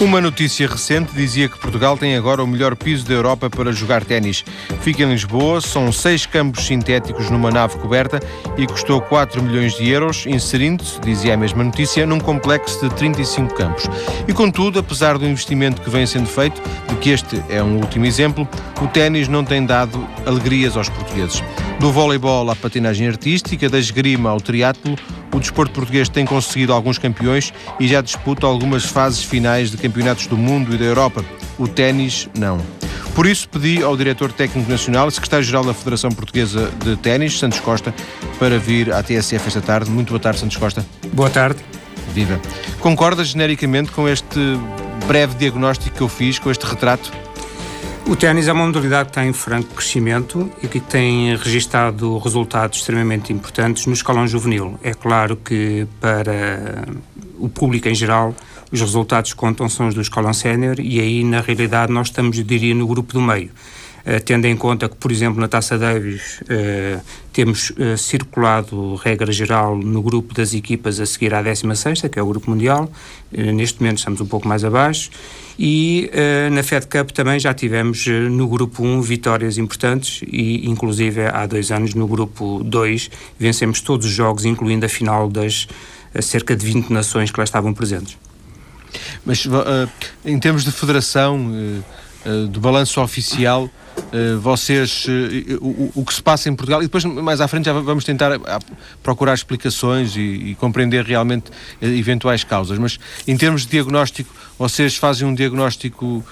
Uma notícia recente dizia que Portugal tem agora o melhor piso da Europa para jogar ténis. Fica em Lisboa, são seis campos sintéticos numa nave coberta e custou 4 milhões de euros, inserindo-se, dizia a mesma notícia, num complexo de 35 campos. E contudo, apesar do investimento que vem sendo feito, de que este é um último exemplo, o ténis não tem dado alegrias aos portugueses. Do voleibol à patinagem artística, da esgrima ao triatlo, o desporto português tem conseguido alguns campeões e já disputa algumas fases finais de campeonatos do mundo e da Europa. O ténis, não. Por isso, pedi ao diretor técnico nacional secretário-geral da Federação Portuguesa de Ténis, Santos Costa, para vir à TSF esta tarde. Muito boa tarde, Santos Costa. Boa tarde. Viva. Concorda genericamente com este breve diagnóstico que eu fiz, com este retrato? O ténis é uma modalidade que tem franco crescimento e que tem registado resultados extremamente importantes no escalão juvenil. É claro que para o público em geral os resultados contam são os do escalão sénior e aí na realidade nós estamos, eu diria, no grupo do meio. Uh, tendo em conta que, por exemplo, na Taça Davis uh, temos uh, circulado, regra geral, no grupo das equipas a seguir à 16 que é o grupo mundial, neste momento estamos um pouco mais abaixo, e na Fed Cup também já tivemos no grupo 1 vitórias importantes e, inclusive, há dois anos no grupo 2 vencemos todos os jogos, incluindo a final das cerca de 20 nações que lá estavam presentes. Mas em termos de federação, do balanço oficial, vocês, uh, o, o, que se passa em Portugal, e depois mais à frente já vamos tentar a procurar explicações e, e, compreender realmente uh, eventuais causas, mas em termos de diagnóstico, vocês fazem um diagnóstico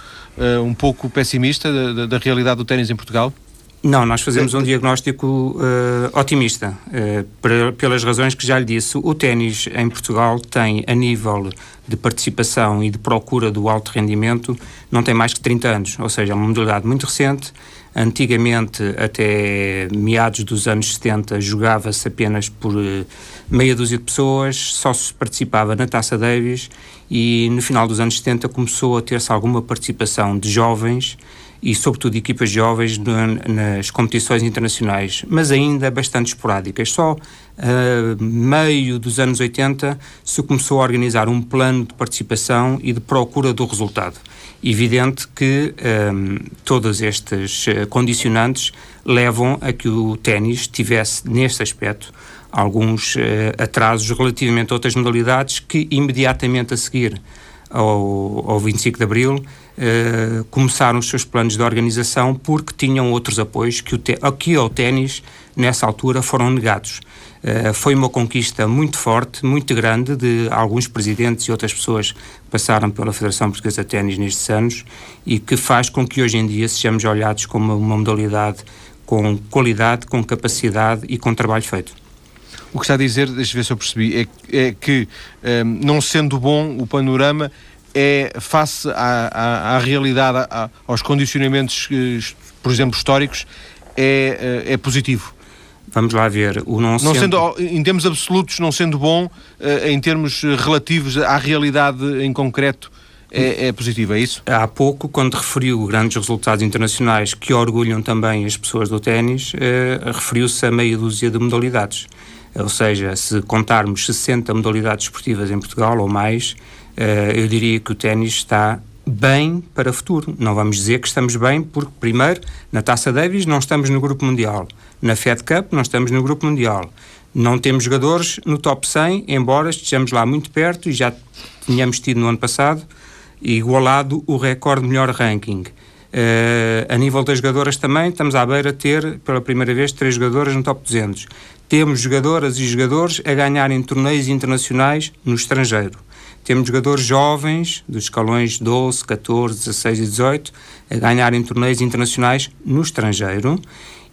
um pouco pessimista da, da, da realidade do ténis em Portugal? Não, nós fazemos um diagnóstico uh, otimista, uh, pelas razões que já lhe disse. O ténis em Portugal tem, a nível de participação e de procura do alto rendimento, não tem mais que 30 anos, ou seja, é uma modalidade muito recente. Antigamente, até meados dos anos 70, jogava-se apenas por uh, meia dúzia de pessoas, só se participava na Taça Davis e no final dos anos 70 começou a ter-se alguma participação de jovens e, sobretudo, equipas jovens nas competições internacionais, mas ainda bastante esporádicas. Só uh, meio dos anos 80 se começou a organizar um plano de participação e de procura do resultado. Evidente que um, ah, todas estas uh, condicionantes levam a que o ténis tivesse, neste aspecto, alguns uh, atrasos relativamente a outras modalidades que, imediatamente a seguir ao, ao 25 de Abril, eh, começaram os seus planos de organização porque tinham outros apoios que, o aqui ao ténis, nessa altura, foram negados. Uh, foi uma conquista muito forte, muito grande, de alguns presidentes e outras pessoas que passaram pela Federação Portuguesa de Ténis nestes anos e que faz com que hoje em dia sejamos olhados como uma modalidade com qualidade, com capacidade e com trabalho feito. O que está a dizer, deixa eu ver se eu percebi, é, é que, eh, não sendo bom o panorama, é face à, à, à realidade, à, aos condicionamentos, eh, por exemplo, históricos, é, eh, é positivo. Vamos lá ver. O não, não sendo... sendo... Em termos absolutos, não sendo bom, eh, em termos relativos à realidade em concreto, é, é positivo, é isso? Há pouco, quando referiu grandes resultados internacionais que orgulham também as pessoas do ténis, eh, referiu-se a meia dúzia de modalidades. Ou seja, se contarmos 60 modalidades esportivas em Portugal ou mais, eu diria que o ténis está bem para o futuro. Não vamos dizer que estamos bem, porque, primeiro, na Taça Davis não estamos no Grupo Mundial. Na Fed Cup não estamos no Grupo Mundial. Não temos jogadores no top 100, embora estejamos lá muito perto e já tínhamos tido no ano passado igualado o recorde de melhor ranking. Uh, a nível das jogadoras também, estamos à beira de ter, pela primeira vez, três jogadoras no top 200. Temos jogadoras e jogadores a ganharem torneios internacionais no estrangeiro. Temos jogadores jovens, dos escalões 12, 14, 16 e 18, a ganharem torneios internacionais no estrangeiro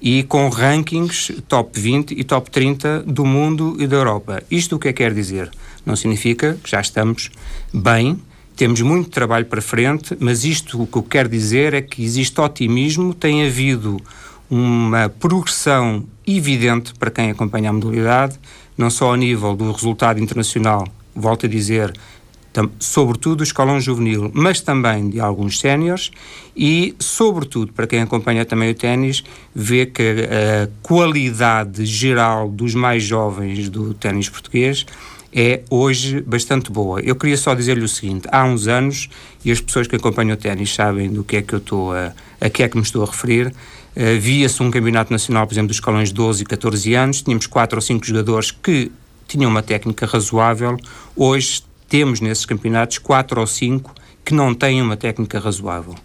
e com rankings top 20 e top 30 do mundo e da Europa. Isto o que é que quer dizer? Não significa que já estamos bem, temos muito trabalho para frente, mas isto o que eu quero dizer é que existe otimismo, tem havido uma progressão evidente para quem acompanha a modalidade, não só a nível do resultado internacional, volto a dizer, sobretudo do escalão juvenil, mas também de alguns séniores e, sobretudo, para quem acompanha também o ténis, vê que a qualidade geral dos mais jovens do ténis português é hoje bastante boa. Eu queria só dizer-lhe o seguinte: há uns anos, e as pessoas que acompanham o ténis sabem do que é que eu estou a, a que é que me estou a referir, uh, via-se um campeonato nacional, por exemplo, dos escalões de 12 e 14 anos, tínhamos quatro ou cinco jogadores que tinham uma técnica razoável. Hoje temos nesses campeonatos quatro ou cinco que não têm uma técnica razoável.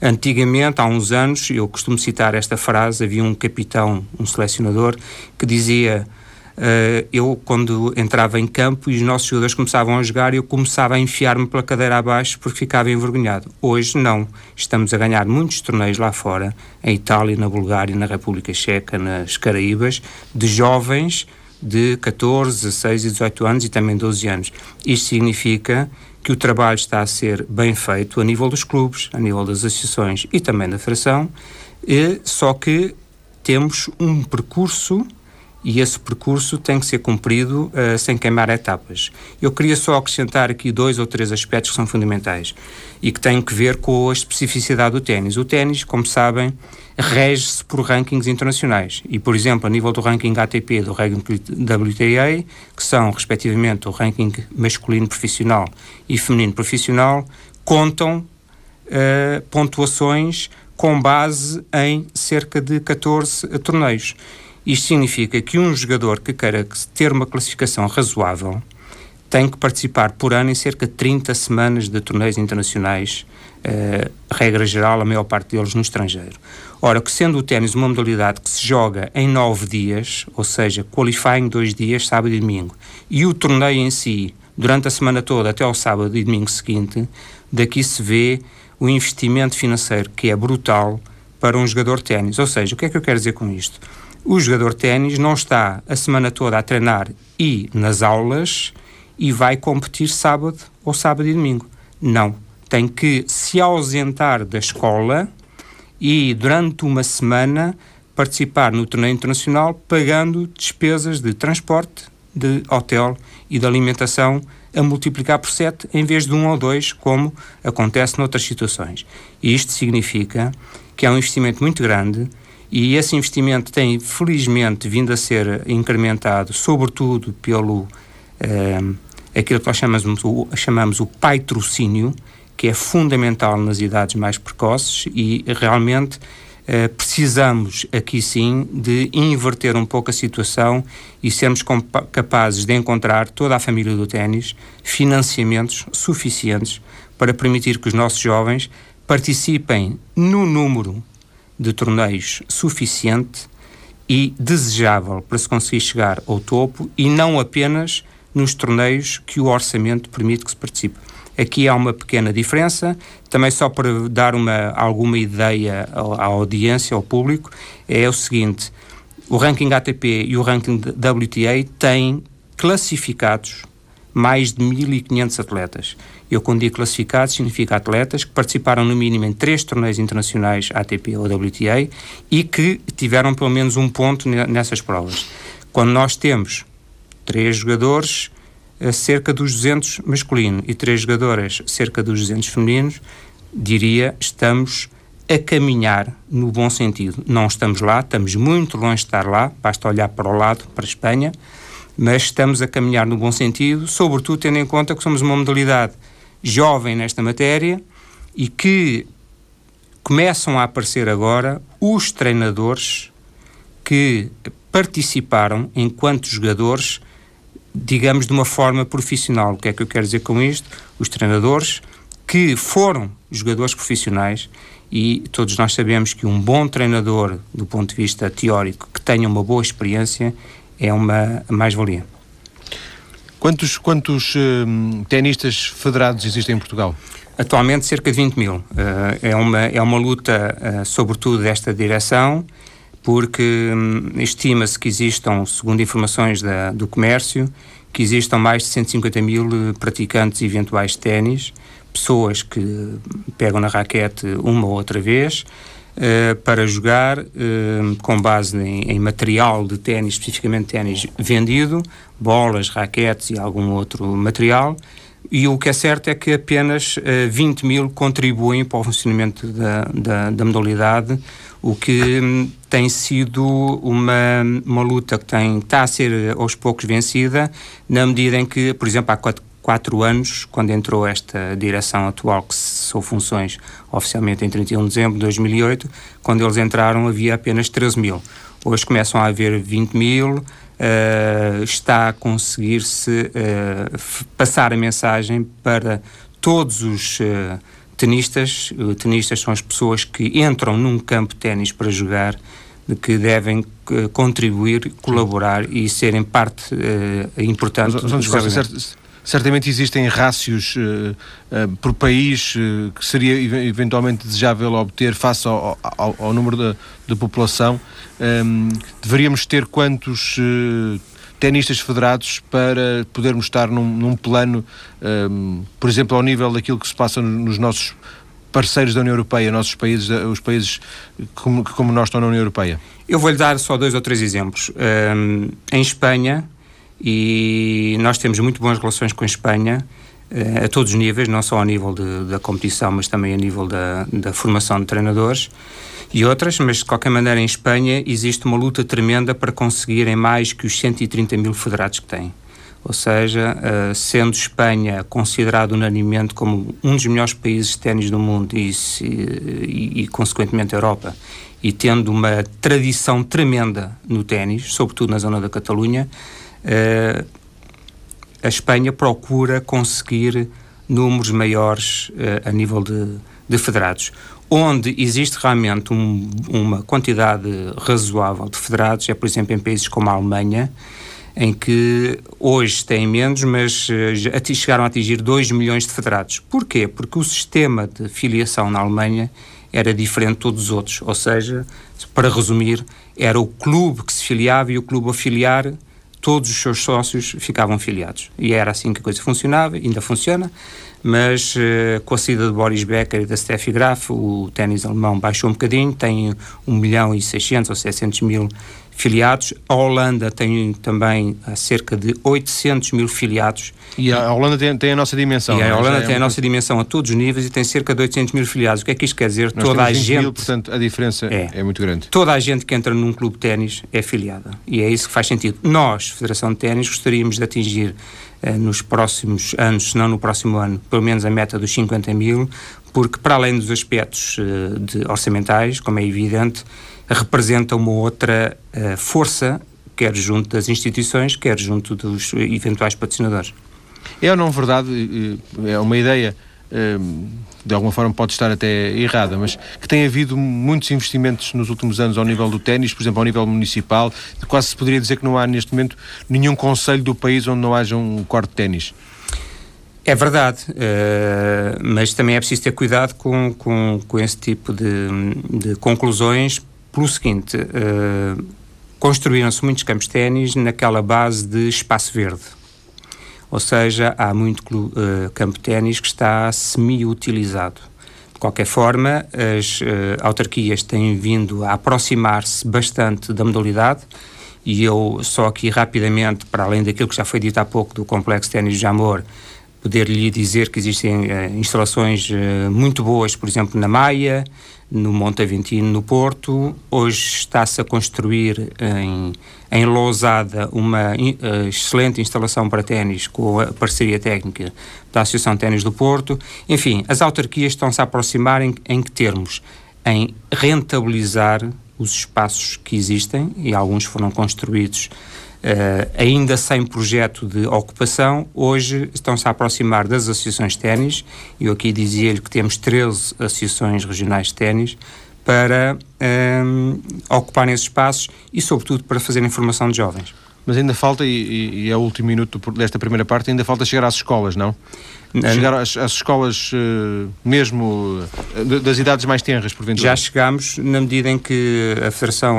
Antigamente, há uns anos, eu costumo citar esta frase, havia um capitão, um selecionador, que dizia Uh, eu, quando entrava em campo e os nossos jogadores começavam a jogar, eu começava a enfiar-me pela cadeira abaixo porque ficava envergonhado. Hoje, não. Estamos a ganhar muitos torneios lá fora, em Itália, na Bulgária, na República Checa, nas Caraíbas, de jovens de 14, 16 e 18 anos e também 12 anos. Isto significa que o trabalho está a ser bem feito a nível dos clubes, a nível das associações e também da federação, e, só que temos um percurso e esse percurso tem que ser cumprido uh, sem queimar etapas. Eu queria só acrescentar aqui dois ou três aspectos que são fundamentais e que têm que ver com a especificidade do ténis. O ténis, como sabem, rege-se por rankings internacionais e, por exemplo, a nível do ranking ATP do ranking WTA, que são respectivamente o ranking masculino profissional e feminino profissional, contam uh, pontuações com base em cerca de 14 torneios. Isto significa que um jogador que queira ter uma classificação razoável tem que participar por ano em cerca de 30 semanas de torneios internacionais, eh, regra geral, a maior parte deles no estrangeiro. Ora, que sendo o ténis uma modalidade que se joga em nove dias, ou seja, qualifying dois dias, sábado e domingo, e o torneio em si, durante a semana toda até ao sábado e domingo seguinte, daqui se vê o investimento financeiro que é brutal para um jogador de ténis. Ou seja, o que é que eu quero dizer com isto? O jogador de ténis não está a semana toda a treinar e nas aulas e vai competir sábado ou sábado e domingo. Não. Tem que se ausentar da escola e durante uma semana participar no torneio internacional pagando despesas de transporte, de hotel e de alimentação a multiplicar por 7 em vez de um ou dois, como acontece noutras situações. E isto significa que é um investimento muito grande e esse investimento tem, felizmente, vindo a ser incrementado, sobretudo pelo eh, aquilo que nós chamamos o, chamamos o patrocínio, que é fundamental nas idades mais precoces e realmente eh, precisamos aqui sim de inverter um pouco a situação e sermos capazes de encontrar toda a família do ténis financiamentos suficientes para permitir que os nossos jovens participem no número de torneios suficiente e desejável para se conseguir chegar ao topo e não apenas nos torneios que o orçamento permite que se participe. Aqui há uma pequena diferença, também só para dar uma, alguma ideia à audiência, ao público, é o seguinte: o ranking ATP e o ranking WTA têm classificados mais de 1.500 atletas. Eu, quando digo classificados, significa atletas que participaram no mínimo em três torneios internacionais ATP ou WTA e que tiveram pelo menos um ponto nessas provas. Quando nós temos três jogadores, cerca dos 200 masculino e três jogadoras, cerca dos 200 femininos, diria, estamos a caminhar no bom sentido. Não estamos lá, estamos muito longe de estar lá, basta olhar para o lado, para a Espanha, mas estamos a caminhar no bom sentido, sobretudo tendo em conta que somos uma modalidade jovem nesta matéria e que começam a aparecer agora os treinadores que participaram enquanto jogadores, digamos, de uma forma profissional. O que é que eu quero dizer com isto? Os treinadores que foram jogadores profissionais e todos nós sabemos que um bom treinador, do ponto de vista teórico, que tenha uma boa experiência, é uma mais-valia. Quantos, quantos uh, tenistas federados existem em Portugal? Atualmente cerca de 20 mil. Uh, é, uma, é uma luta, uh, sobretudo, desta direção, porque um, estima-se que existam, segundo informações da, do comércio, que existam mais de 150 mil praticantes eventuais de ténis, pessoas que pegam na raquete uma ou outra vez, uh, para jogar uh, com base em, em material de ténis, especificamente ténis vendido, bolas, raquetes e algum outro material, E o que é certo é que apenas uh, eh, 20 mil contribuem para o funcionamento da, da, da modalidade, o que um, tem sido uma, uma luta que tem, está a ser aos poucos vencida, na medida em que, por exemplo, há quatro, quatro anos, quando entrou esta direção atual, que cessou funções oficialmente em 31 de dezembro de 2008, quando eles entraram havia apenas 13 mil. Hoje começam a haver 20 mil, uh, está a conseguir-se uh, passar a mensagem para todos os uh, tenistas. tenistas são as pessoas que entram num campo de ténis para jogar, que devem contribuir, colaborar e serem parte importante. Mas, mas, Certamente existem rácios uh, uh, por país uh, que seria eventualmente desejável obter face ao, ao, ao número da, de população. Um, ehm, deveríamos ter quantos tenistas federados para podermos estar num, num plano, um, ehm, por exemplo, ao nível daquilo que se passa nos nossos parceiros da União Europeia, nossos países, os países como, como nós estão na União Europeia? Eu vou-lhe dar só dois ou três exemplos. Um, ehm, em Espanha, e nós temos muito boas relações com a Espanha a todos os níveis, não só ao nível de, da competição, mas também a nível da, da formação de treinadores e outras, mas de qualquer maneira em Espanha existe uma luta tremenda para conseguirem mais que os 130 mil federados que têm. Ou seja, uh, sendo Espanha considerado unanimemente como um dos melhores países de ténis do mundo e, e, e, consequentemente, a Europa, e tendo uma tradição tremenda no ténis, sobretudo na zona da Catalunha, uh, a Espanha procura conseguir números maiores uh, a nível de, de, federados. Onde existe realmente um, uma quantidade razoável de federados é, por exemplo, em países como a Alemanha, em que hoje têm menos, mas uh, chegaram a atingir 2 milhões de federados. Porquê? Porque o sistema de filiação na Alemanha era diferente de todos os outros. Ou seja, para resumir, era o clube que se filiava e o clube a filiar todos os seus sócios ficavam filiados. E era assim que a coisa funcionava, ainda funciona, mas uh, com a saída de Boris Becker e da Steffi Graf, o ténis alemão baixou um bocadinho, tem 1 milhão e 600 ou 700 mil filiados. A Holanda tem também cerca de 800 mil filiados. E a Holanda tem, tem a nossa dimensão. E a é? Holanda é tem a nossa dimensão a todos os níveis e tem cerca de 800 mil filiados. O que é que isto quer dizer? Nós Toda a gente. Mil, portanto, a diferença é, é muito grande. Toda a gente que entra num clube de ténis é filiada. E é isso que faz sentido. Nós, Federação de Ténis, gostaríamos de atingir eh, nos próximos anos, se não no próximo ano, pelo menos a meta dos 50 mil, porque para além dos aspectos eh, de orçamentais, como é evidente, representa uma outra uh, força, quer junto das instituições, quer junto dos eventuais patrocinadores. É ou não verdade, é uma ideia, eh, de alguma forma pode estar até errada, mas que tem havido muitos investimentos nos últimos anos ao nível do ténis, por exemplo, ao nível municipal, quase se poderia dizer que não há neste momento nenhum conselho do país onde não haja um quarto de ténis. É verdade, uh, mas também é preciso ter cuidado com, com, com esse tipo de, de conclusões, pelo seguinte, uh, construíram-se muitos campos de ténis naquela base de espaço verde. Ou seja, há muito uh, campo de ténis que está semi-utilizado. De qualquer forma, as uh, autarquias têm vindo a aproximar-se bastante da modalidade e eu só aqui rapidamente, para além daquilo que já foi dito há pouco do Complexo Ténis de Jamor, poder-lhe dizer que existem uh, instalações uh, muito boas, por exemplo, na Maia, no Monte Aventino, no Porto. Hoje está-se a construir em, em Lousada uma uh, excelente instalação para ténis com a parceria técnica da Associação Ténis do Porto. Enfim, as autarquias estão-se a aproximar em, em que termos? Em rentabilizar os espaços que existem, e alguns foram construídos ainda sem projeto de ocupação, hoje estão-se a aproximar das associações de ténis, e eu aqui dizia-lhe que temos 13 associações regionais de ténis, para um, eh, ocuparem esses espaços e, sobretudo, para fazerem formação de jovens. Mas ainda falta, e, e é o último minuto desta primeira parte, ainda falta chegar às escolas, não? Chegar às, às escolas uh, mesmo uh, das idades mais tenras, porventura? Já chegámos na medida em que a Federação,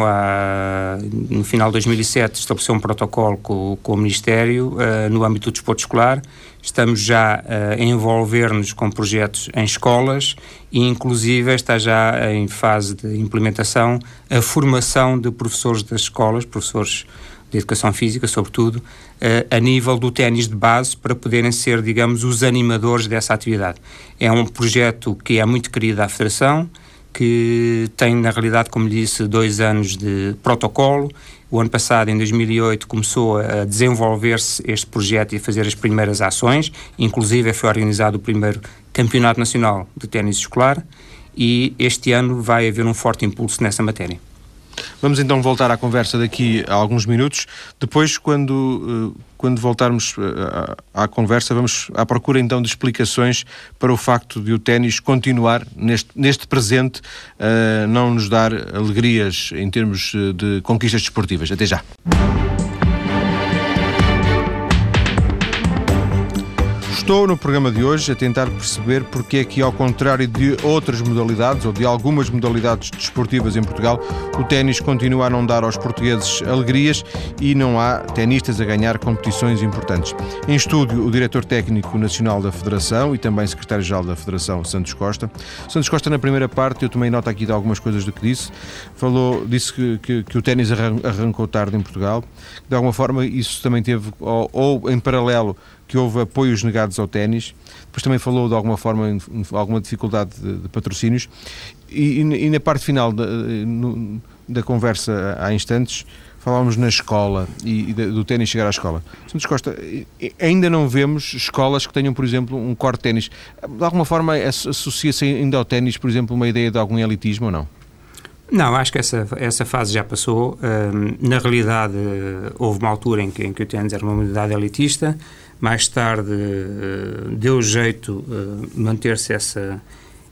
no final de 2007, estabeleceu um protocolo com, com o Ministério uh, no âmbito do desporto escolar. Estamos já a envolver-nos com projetos em escolas e, inclusive, está já em fase de implementação a formação de professores das escolas, professores de educação física, sobretudo, uh, a nível do ténis de base, para poderem ser, digamos, os animadores dessa atividade. É um projeto que é muito querido à Federação, que tem, na realidade, como disse, dois anos de protocolo. O ano passado, em 2008, começou a desenvolver-se este projeto e a fazer as primeiras ações. Inclusive, foi organizado o primeiro Campeonato Nacional de Ténis Escolar e este ano vai haver um forte impulso nessa matéria. Vamos então voltar à conversa daqui a alguns minutos. Depois, quando, eh, quando voltarmos eh, à conversa, vamos à procura então de explicações para o facto de o ténis continuar neste, neste presente a não nos dar alegrias em termos eh, de conquistas desportivas. Até já. Estou no programa de hoje a tentar perceber porque é que, ao contrário de outras modalidades ou de algumas modalidades desportivas em Portugal, o ténis continua a não dar aos portugueses alegrias e não há tenistas a ganhar competições importantes. Em estúdio, o diretor técnico nacional da Federação e também secretário-geral da Federação, Santos Costa. Santos Costa, na primeira parte, eu tomei nota aqui de algumas coisas do que disse. Falou, disse que, que, que o ténis arrancou tarde em Portugal. De alguma forma, isso também teve, ou, ou em paralelo, que houve apoios negados ao ténis, depois também falou de alguma forma, alguma dificuldade de, de patrocínios, e, e, na parte final da, no, da conversa há instantes, falávamos na escola e, e do ténis chegar à escola. Santos Costa, ainda não vemos escolas que tenham, por exemplo, um corte de ténis. De alguma forma associa-se ainda ao ténis, por exemplo, uma ideia de algum elitismo ou não? Não, acho que essa, essa fase já passou. na realidade, houve uma altura em que, em que o ténis era uma modalidade elitista, mais tarde uh, deu jeito uh, manter-se essa,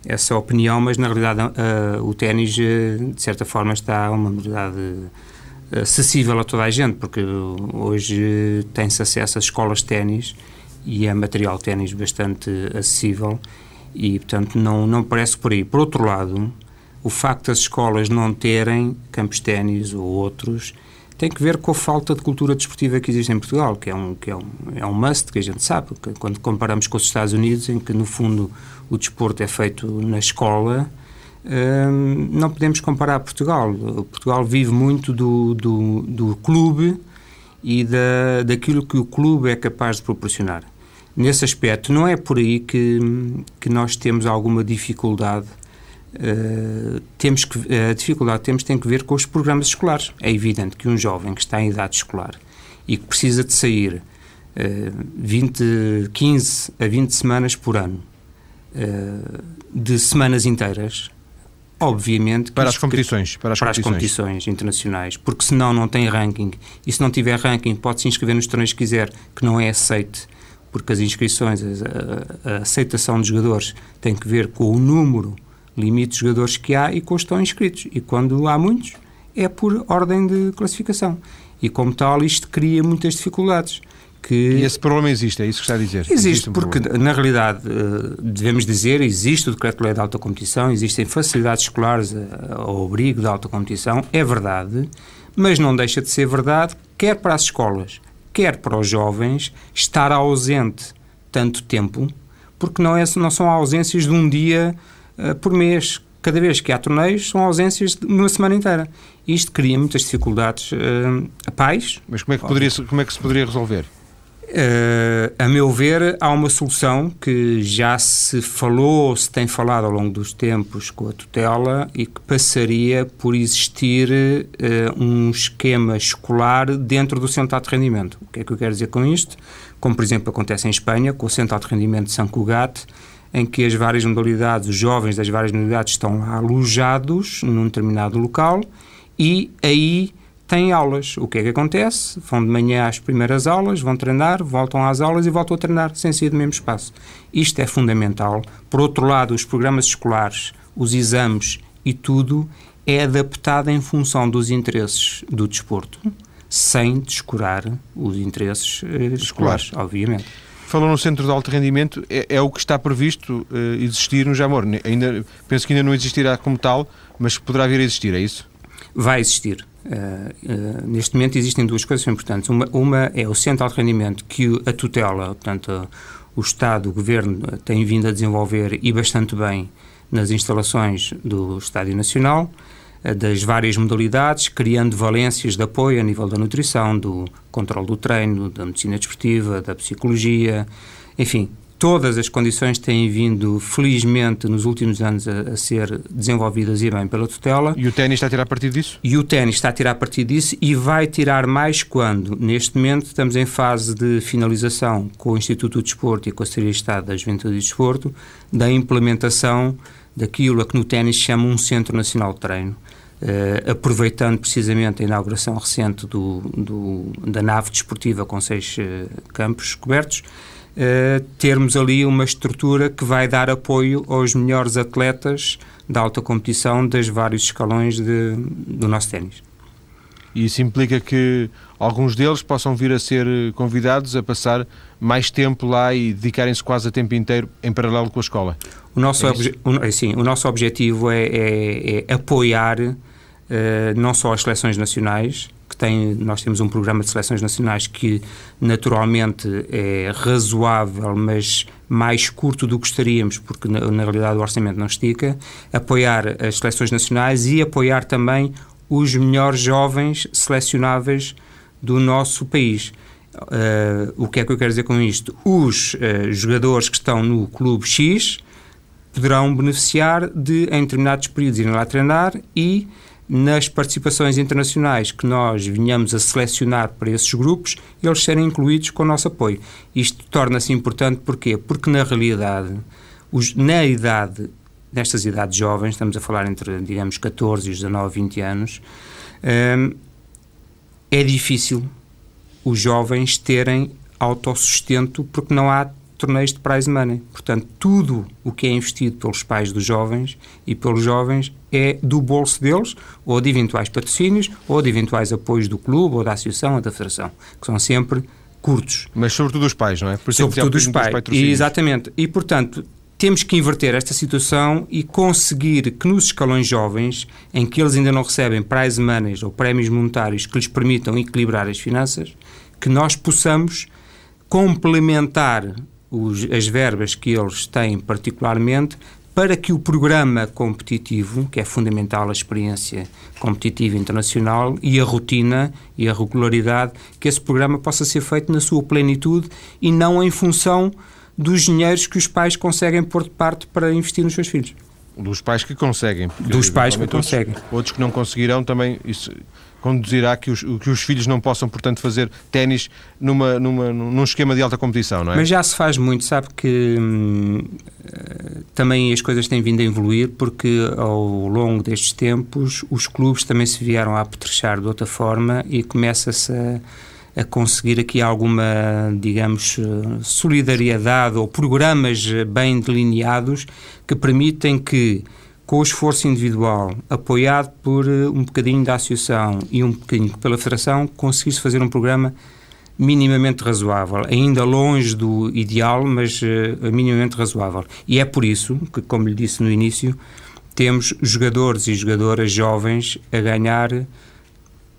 essa opinião, mas na realidade uh, o ténis, de certa forma, está a uma modalidade acessível a toda a gente, porque hoje tem-se acesso às escolas de ténis e é material ténis bastante acessível e, portanto, não, não parece por aí. Por outro lado, o facto das escolas não terem campos ténis ou outros tem que ver com a falta de cultura desportiva que existe em Portugal, que é um, que é um, é um must, que a gente sabe, quando comparamos com os Estados Unidos, em que no fundo o desporto é feito na escola, hum, não podemos comparar Portugal. Portugal vive muito do, do, do clube e da, daquilo que o clube é capaz de proporcionar. Nesse aspecto, não é por aí que, que nós temos alguma dificuldade Uh, temos que, a dificuldade que temos tem que ver com os programas escolares. É evidente que um jovem que está em idade escolar e que precisa de sair uh, 20, 15 a 20 semanas por ano, uh, de semanas inteiras, obviamente... Para as competições. Para as, para competições. as competições internacionais, porque senão não tem ranking, e se não tiver ranking pode se inscrever nos torneios que quiser, que não é aceite, porque as inscrições, a, a, aceitação de jogadores tem que ver com o número limite de jogadores que há e com os estão inscritos. E quando há muitos, é por ordem de classificação. E como tal, isto cria muitas dificuldades. Que... E esse problema existe, é isso que está a dizer? Existe, existe um porque problema. na realidade eh, devemos dizer, existe o decreto-lei de alta competição, existem facilidades escolares eh, ao abrigo da alta competição, é verdade, mas não deixa de ser verdade, quer para as escolas, quer para os jovens, estar ausente tanto tempo, porque não, é, não são ausências de um dia uh, por mês. Cada vez que há torneios, são ausências de uma semana inteira. Isto cria muitas dificuldades uh, a pais. Mas como é que, poderia, como é que se poderia resolver? Uh, a meu ver, há uma solução que já se falou, se tem falado ao longo dos tempos com a tutela e que passaria por existir uh, um esquema escolar dentro do Centro de Rendimento. O que é que eu quero dizer com isto? Como, por exemplo, acontece em Espanha, com o Centro de Rendimento de São Cugat, em que as várias modalidades, os jovens das várias modalidades estão lá alojados num determinado local e aí têm aulas. O que é que acontece? Vão de manhã às primeiras aulas, vão treinar, voltam às aulas e voltam a treinar sem sair do mesmo espaço. Isto é fundamental. Por outro lado, os programas escolares, os exames e tudo é adaptado em função dos interesses do desporto, sem descurar os interesses eh, escolares, obviamente falou no centro de alto rendimento, é, é o que está previsto uh, existir no Jamor. Ainda, penso que ainda não existirá como tal, mas poderá vir a existir, é isso? Vai existir. Uh, uh, neste momento existem duas coisas importantes. Uma, uma, é o centro de alto rendimento que a tutela, portanto, o Estado, o Governo, tem vindo a desenvolver e bastante bem nas instalações do Estádio Nacional. Das várias modalidades, criando valências de apoio a nível da nutrição, do controle do treino, da medicina desportiva, da psicologia, enfim, todas as condições têm vindo, felizmente, nos últimos anos a, a, ser desenvolvidas e bem pela tutela. E o ténis está a tirar partido disso? E o ténis está a tirar partido disso e vai tirar mais quando, neste momento, estamos em fase de finalização com o Instituto do Desporto e com a Secretaria de Estado da Juventude e Desporto da implementação daquilo a que no ténis chama um Centro Nacional de Treino. Uh, aproveitando precisamente a inauguração recente do, do, da nave desportiva com seis uh, campos cobertos, uh, termos ali uma estrutura que vai dar apoio aos melhores atletas da alta competição das vários escalões de, do nosso ténis. E isso implica que alguns deles possam vir a ser convidados a passar mais tempo lá e dedicarem-se quase a tempo inteiro em paralelo com a escola. O nosso, é o, sim, o nosso objetivo é, é, é apoiar uh, não só as seleções nacionais, que tem, nós temos um programa de seleções nacionais que naturalmente é razoável, mas mais curto do que gostaríamos, porque na, na realidade o orçamento não estica, apoiar as seleções nacionais e apoiar também os melhores jovens selecionáveis do nosso país. Uh, o que é que eu quero dizer com isto? Os uh, jogadores que estão no clube X poderão beneficiar de, em determinados períodos, irem lá treinar e nas participações internacionais que nós vinhamos a selecionar para esses grupos, eles serem incluídos com o nosso apoio. Isto torna-se importante porquê? Porque na realidade, os, na idade, nestas idades jovens, estamos a falar entre, digamos, 14 e 19, 20 anos, hum, é difícil os jovens terem autossustento porque não há torneios de prize money. Portanto, tudo o que é investido pelos pais dos jovens e pelos jovens é do bolso deles, ou de eventuais patrocínios, ou de eventuais apoios do clube, ou da associação, ou da federação, que são sempre curtos. Mas sobretudo os pais, não é? Por sobretudo os pais. Exatamente. E, portanto, temos que inverter esta situação e conseguir que nos escalões jovens, em que eles ainda não recebem prize money ou prémios monetários que lhes permitam equilibrar as finanças, que nós possamos complementar os, as verbas que eles têm particularmente para que o programa competitivo, que é fundamental a experiência competitiva internacional e a rotina e a regularidade, que esse programa possa ser feito na sua plenitude e não em função dos dinheiros que os pais conseguem pôr de parte para investir nos seus filhos. Dos pais que conseguem. Dos pais que conseguem. Outros, outros que não conseguirão também, isso conduzirá que os, que os filhos não possam, portanto, fazer ténis numa, numa, num esquema de alta competição, não é? Mas já se faz muito, sabe que hum, também as coisas têm vindo a evoluir porque ao longo destes tempos os clubes também se vieram a apetrechar de outra forma e começa-se a, a conseguir aqui alguma, digamos, solidariedade ou programas bem delineados que permitem que com o esforço individual, apoiado por eh, um bocadinho da associação e um bocadinho pela federação, conseguisse fazer um programa minimamente razoável, ainda longe do ideal, mas uh, minimamente razoável. E é por isso que, como lhe disse no início, temos jogadores e jogadoras jovens a ganhar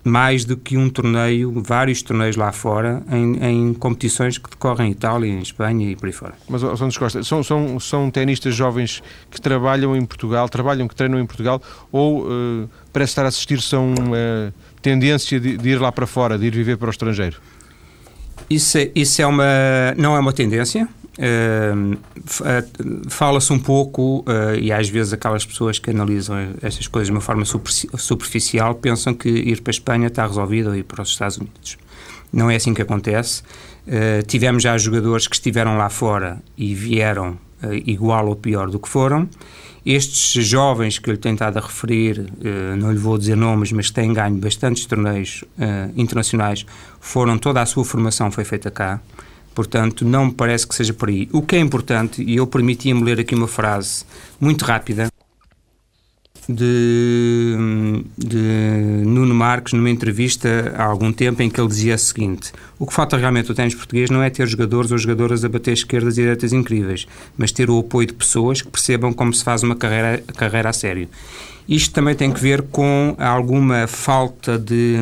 mais do que um torneio, vários torneios lá fora, em, em, competições que decorrem em Itália, em Espanha e por aí fora. Mas, Santos Costa, são, são, são tenistas jovens que trabalham em Portugal, trabalham, que treinam em Portugal, ou uh, parece estar a assistir-se a uma tendência de, de, ir lá para fora, de ir viver para o estrangeiro? Isso, é, isso é uma, não é uma tendência, Uh, Fala-se um pouco, uh, e às vezes aquelas pessoas que analisam estas coisas de uma forma superficial pensam que ir para a Espanha está resolvido ou ir para os Estados Unidos. Não é assim que acontece. Uh, tivemos já jogadores que estiveram lá fora e vieram igual ou pior do que foram. Estes jovens que eu lhe tenho estado a referir, não lhe vou dizer nomes, mas que têm ganho bastantes torneios internacionais, foram toda a sua formação foi feita cá. Portanto, não me parece que seja por aí. O que é importante, e eu permitia-me ler aqui uma frase muito rápida de, de, Nuno Marques numa entrevista há algum tempo em que ele dizia o seguinte: O que falta realmente ao ténis português não é ter jogadores ou jogadoras a bater esquerdas e direitas incríveis, mas ter o apoio de pessoas que percebam como se faz uma carreira, carreira a sério. Isto também tem que ver com alguma falta de,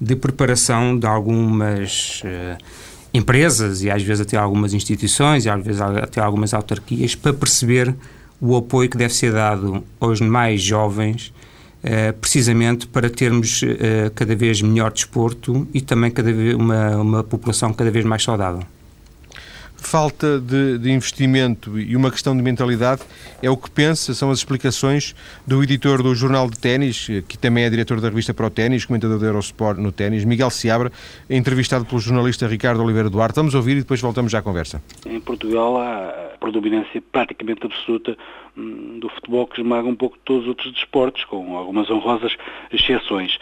de preparação de algumas. Uh, empresas e às vezes até algumas instituições e às vezes até algumas autarquias para perceber o apoio que deve ser dado aos mais jovens uh, precisamente para termos uh, cada vez melhor desporto e também cada vez uma, uma população cada vez mais saudável falta de, de, investimento e uma questão de mentalidade é o que pensa, são as explicações do editor do Jornal de Ténis, que também é diretor da revista Pro Ténis, comentador da Eurosport no ténis, Miguel Seabra, entrevistado pelo jornalista Ricardo Oliveira Duarte. Vamos ouvir e depois voltamos já à conversa. Em Portugal há predominância praticamente absoluta hum, do futebol que esmaga um pouco todos os outros desportos, com algumas honrosas exceções.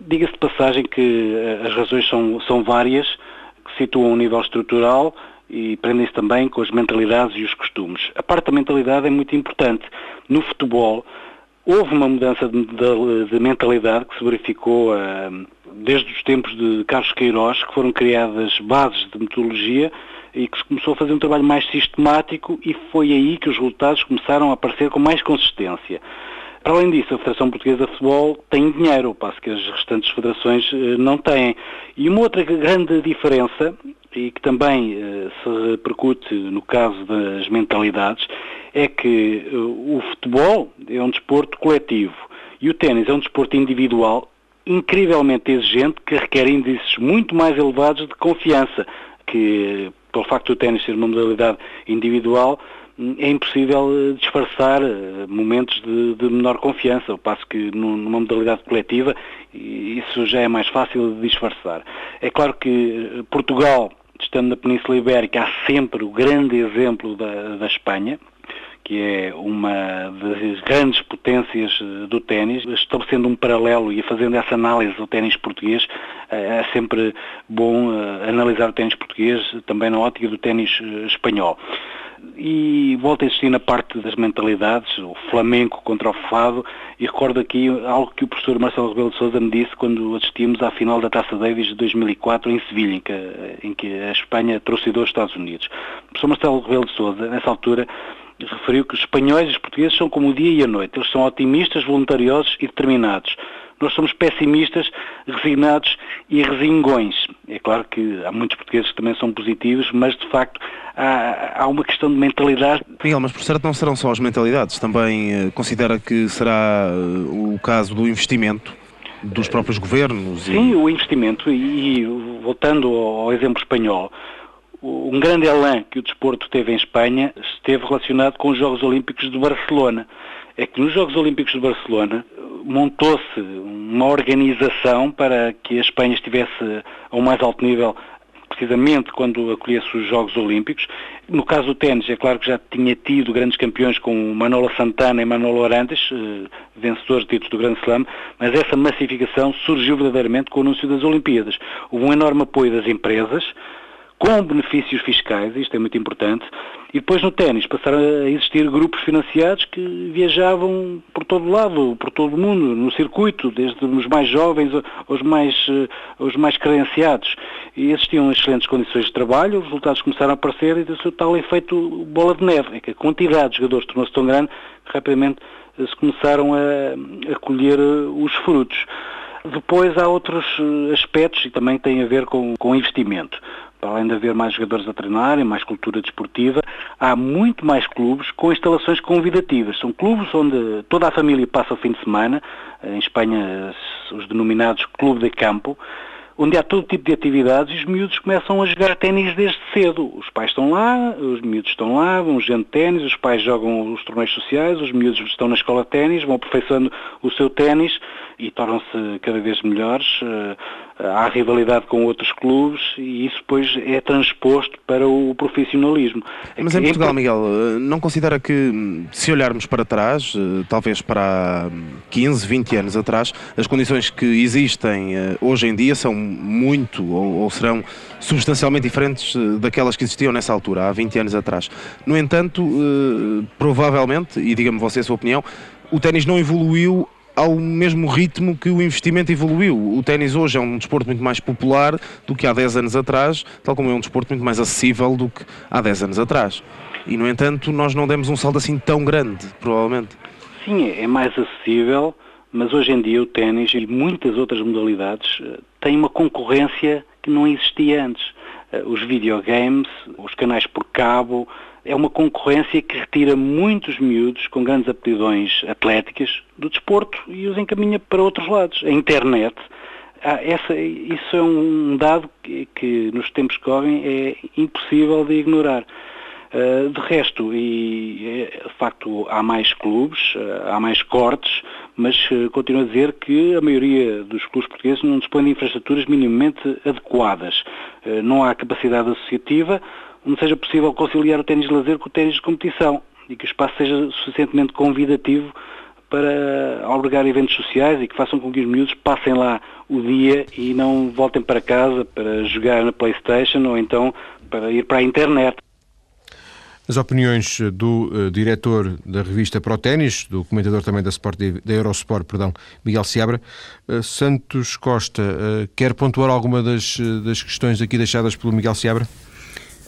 Diga-se de passagem que eh, as razões são, são várias, que situam um nível estrutural, e prendem-se também com as mentalidades e os costumes. A parte da mentalidade é muito importante. No futebol, houve uma mudança de, de, de mentalidade que se verificou uh, desde os tempos de Carlos Queiroz, que foram criadas bases de metodologia e que se começou a fazer um trabalho mais sistemático e foi aí que os resultados começaram a aparecer com mais consistência. Para além disso, a Federação Portuguesa de Futebol tem dinheiro, passo que as restantes federações uh, não têm. E uma outra grande diferença e que também uh, se repercute no caso das mentalidades, é que uh, o futebol é um desporto coletivo e o ténis é um desporto individual incrivelmente exigente que requer índices muito mais elevados de confiança, que pelo facto do ténis ser uma modalidade individual, é impossível eh, disfarçar momentos de, de, menor confiança, ao passo que numa modalidade coletiva isso já é mais fácil de disfarçar. É claro que Portugal estando na Península Ibérica, há sempre o grande exemplo da, da Espanha, que é uma das grandes potências eh, do ténis, estabelecendo um paralelo e fazendo essa análise do ténis português, eh, é sempre bom eh, analisar o ténis português também na ótica do ténis espanhol e volta a existir na parte das mentalidades, o flamenco contra o fado, e recordo aqui algo que o professor Marcelo Rebelo de Sousa me disse quando assistimos à final da Taça Davis de 2004 em Sevilha, em que, em que a Espanha trouxe os Estados Unidos. O professor Marcelo Rebelo de Sousa, nessa altura, referiu que os espanhóis e os portugueses são como o dia e a noite. Eles são otimistas, voluntariosos e determinados. Nós somos pessimistas, resignados e resingões. É claro que há muitos portugueses que também são positivos, mas de facto há, há uma questão de mentalidade. Miguel, mas por certo não serão só as mentalidades, também uh, considera que será uh, o caso do investimento dos próprios governos? Sim, e... o investimento, e, e voltando ao, ao exemplo espanhol, um grande elan que o desporto teve em Espanha esteve relacionado com os Jogos Olímpicos de Barcelona. É que nos Jogos Olímpicos de Barcelona montou-se uma organização para que a Espanha estivesse a um mais alto nível precisamente quando acolhesse os Jogos Olímpicos. No caso do ténis, é claro que já tinha tido grandes campeões como Manola Santana e Manolo Arantes, eh, vencedores de títulos do Grande Slam, mas essa massificação surgiu verdadeiramente com o anúncio das Olimpíadas. Houve um enorme apoio das empresas, com benefícios fiscais, isto é muito importante, e depois no ténis passaram a existir grupos financiados que viajavam por todo lado, por todo o mundo, no circuito, desde os mais jovens aos mais, eh, aos mais credenciados. E existiam excelentes condições de trabalho, os resultados começaram a aparecer e desse tal efeito bola de neve, é que a quantidade de jogadores tornou-se tão grande que rapidamente eh, se começaram a, a colher eh, os frutos. Depois há outros aspectos e também têm a ver com, com investimento além de haver mais jogadores a treinar e mais cultura desportiva, há muito mais clubes com instalações convidativas. São clubes onde toda a família passa o fim de semana, em Espanha os denominados clube de campo, onde há todo tipo de atividades e os miúdos começam a jogar ténis desde cedo. Os pais estão lá, os miúdos estão lá, vão jogando ténis, os pais jogam os torneios sociais, os miúdos estão na escola de ténis, vão aperfeiçoando o seu ténis e tornam-se cada vez melhores. Eh, há rivalidade com outros clubes e isso depois é transposto para o profissionalismo. Mas em Portugal, Miguel, eh, não considera que se olharmos para trás, eh, talvez para 15, 20 anos atrás, as condições que existem hoje em dia são muito ou, serão substancialmente diferentes daquelas que existiam nessa altura, há 20 anos atrás. No entanto, provavelmente, e diga-me você a sua opinião, o ténis não evoluiu ao mesmo ritmo que o investimento evoluiu. O ténis hoje é um desporto muito mais popular do que há 10 anos atrás, tal como é um desporto muito mais acessível do que há 10 anos atrás. E, no entanto, nós não demos um salto assim tão grande, provavelmente. Sim, é mais acessível, mas hoje em dia o ténis e muitas outras modalidades eh, têm uma concorrência que não existia antes. os videogames, os canais por cabo, é uma concorrência que retira muitos miúdos com grandes aptidões atléticas do desporto e os encaminha para outros lados. A internet, ah, essa, isso é um dado que, que, nos tempos que correm é impossível de ignorar. Uh, de resto, e de facto há mais clubes, uh, há mais cortes, mas uh, continuo a dizer que a maioria dos clubes portugueses não dispõe de infraestruturas minimamente adequadas. não há capacidade associativa, onde seja possível conciliar o ténis de lazer com o ténis de competição e que o espaço seja suficientemente convidativo para albergar eventos sociais e que façam com que os miúdos passem lá o dia e não voltem para casa para jogar na Playstation ou então para ir para a internet. As opiniões do uh, diretor da revista Pro Ténis, do comentador também da, Sport, da Eurosport, perdão, Miguel Seabra. Uh, Santos Costa, uh, quer pontuar alguma das, das questões aqui deixadas pelo Miguel Seabra?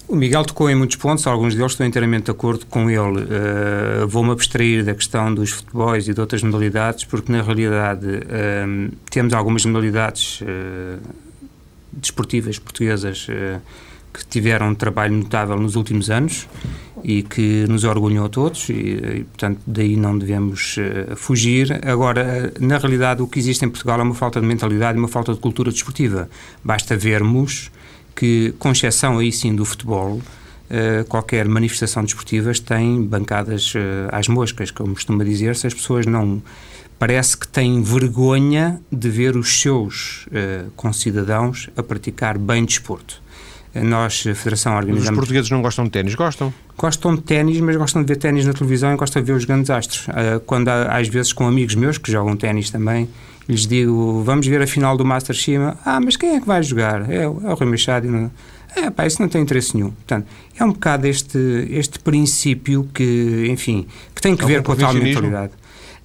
O Miguel tocou em muitos pontos, alguns deles estou inteiramente de acordo com ele. Uh, Vou-me abstrair da questão dos futebols e de outras modalidades, porque na realidade uh, temos algumas modalidades uh, desportivas portuguesas que tiveram um trabalho notável nos últimos anos e que nos orgulham a todos e, e portanto, daí não devemos fugir. Agora, na realidade, o que existe em Portugal é uma falta de mentalidade e uma falta de cultura desportiva. Basta vermos que, com exceção aí sim do futebol, Uh, qualquer manifestação desportiva tem bancadas uh, às moscas, como costuma dizer-se, as pessoas não. Parece que têm vergonha de ver os seus uh, concidadãos a praticar bem desporto. Nós, a Federação, organizamos... Os portugueses não gostam de ténis, gostam? Gostam de ténis, mas gostam de ver ténis na televisão e gostam de ver os grandes astros. quando, há, às vezes, com amigos meus que jogam ténis também, lhes digo, vamos ver a final do Master Shima. Ah, mas quem é que vai jogar? É, é o Rui Machado. Não... É, pá, isso não tem interesse nenhum. Portanto, é um bocado este, este princípio que, enfim, que tem que é ver com a tal mentalidade.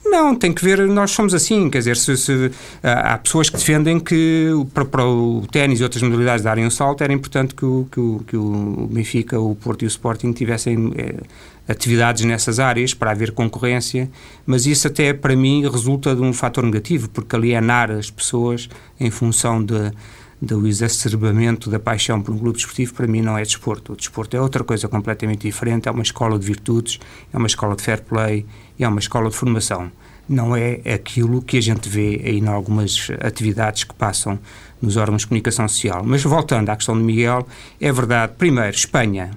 Não, tem que ver, nós somos assim, quer dizer, se, se há pessoas que defendem que para, para o ténis e outras modalidades darem um salto era importante que o, que o, que o Benfica, o Porto e o Sporting tivessem é, atividades nessas áreas para haver concorrência, mas isso até para mim resulta de um fator negativo, porque alienar as pessoas em função de, do exacerbamento da paixão por um clube desportivo, para mim não é desporto. O desporto é outra coisa completamente diferente, é uma escola de virtudes, é uma escola de fair play, é uma escola de formação. Não é aquilo que a gente vê aí em algumas atividades que passam nos órgãos de comunicação social. Mas voltando à questão de Miguel, é verdade, primeiro, Espanha.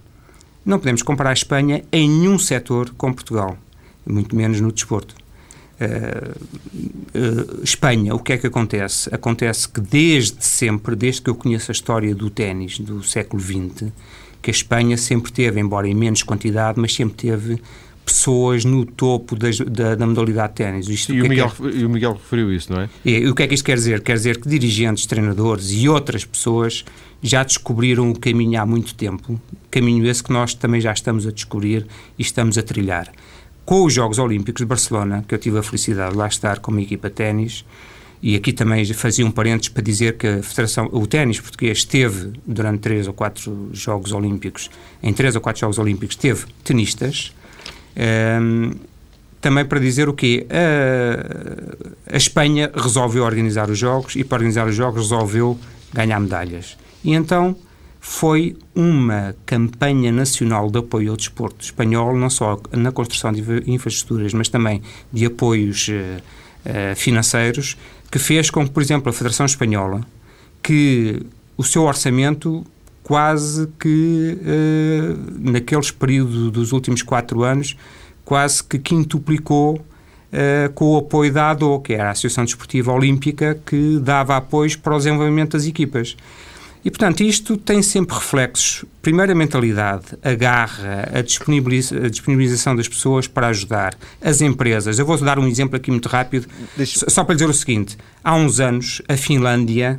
Não podemos comparar a Espanha em nenhum setor com Portugal, muito menos no desporto. Uh, uh, Espanha, o que é que acontece? Acontece que desde sempre, desde que eu conheço a história do ténis do século XX, que a Espanha sempre teve, embora em menos quantidade, mas sempre teve pessoas no topo das, da, da, modalidade de ténis. E, o é Miguel, é, e o Miguel referiu isso, não é? E, o que é que isto quer dizer? Quer dizer que dirigentes, treinadores e outras pessoas já descobriram o caminho há muito tempo, caminho esse que nós também já estamos a descobrir e estamos a trilhar com os Jogos Olímpicos de Barcelona, que eu tive a felicidade de lá estar com uma equipa de ténis, e aqui também fazia um parênteses para dizer que a Federação, o ténis português esteve durante três ou quatro Jogos Olímpicos, em três ou quatro Jogos Olímpicos teve tenistas, um, também para dizer o quê? A, a Espanha resolveu organizar os Jogos e para organizar os Jogos resolveu ganhar medalhas. E então foi uma campanha nacional de apoio ao desporto espanhol, não só na construção de infraestruturas, mas também de apoios uh, financeiros, que fez com que, por exemplo, a Federação Espanhola, que o seu orçamento quase que, uh, naqueles períodos dos últimos quatro anos, quase que quintuplicou Uh, com o apoio da ADO, que era a Associação Desportiva Olímpica, que dava apoios para o desenvolvimento das equipas. E, portanto, isto tem sempre reflexos. Primeiro, a mentalidade, a garra, a, disponibiliza a disponibilização das pessoas para ajudar. As empresas. Eu vou dar um exemplo aqui muito rápido, Deixa... só para dizer o seguinte. Há uns anos, a Finlândia,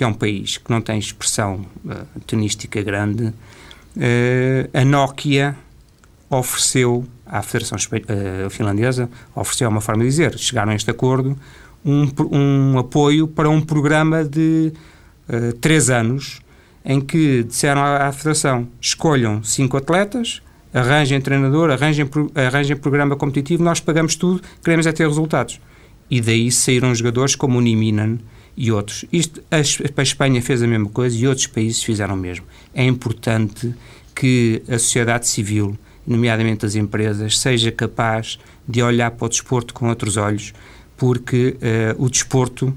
que é um país que não tem expressão uh, grande, uh, a Nokia ofereceu à Federação uh, Finlandesa, ofereceu uma forma de dizer, chegaram a este acordo, um, um apoio para um programa de uh, três anos em que disseram à, à Federação: escolham cinco atletas, arranjem treinador, arranjem, arranjem programa competitivo, nós pagamos tudo, queremos é ter resultados. E daí saíram jogadores como o Niminan e outros. Isto, a, Espanha fez a mesma coisa e outros países fizeram o mesmo. É importante que a sociedade civil, nomeadamente as empresas, seja capaz de olhar para o desporto com outros olhos, porque uh, o desporto uh,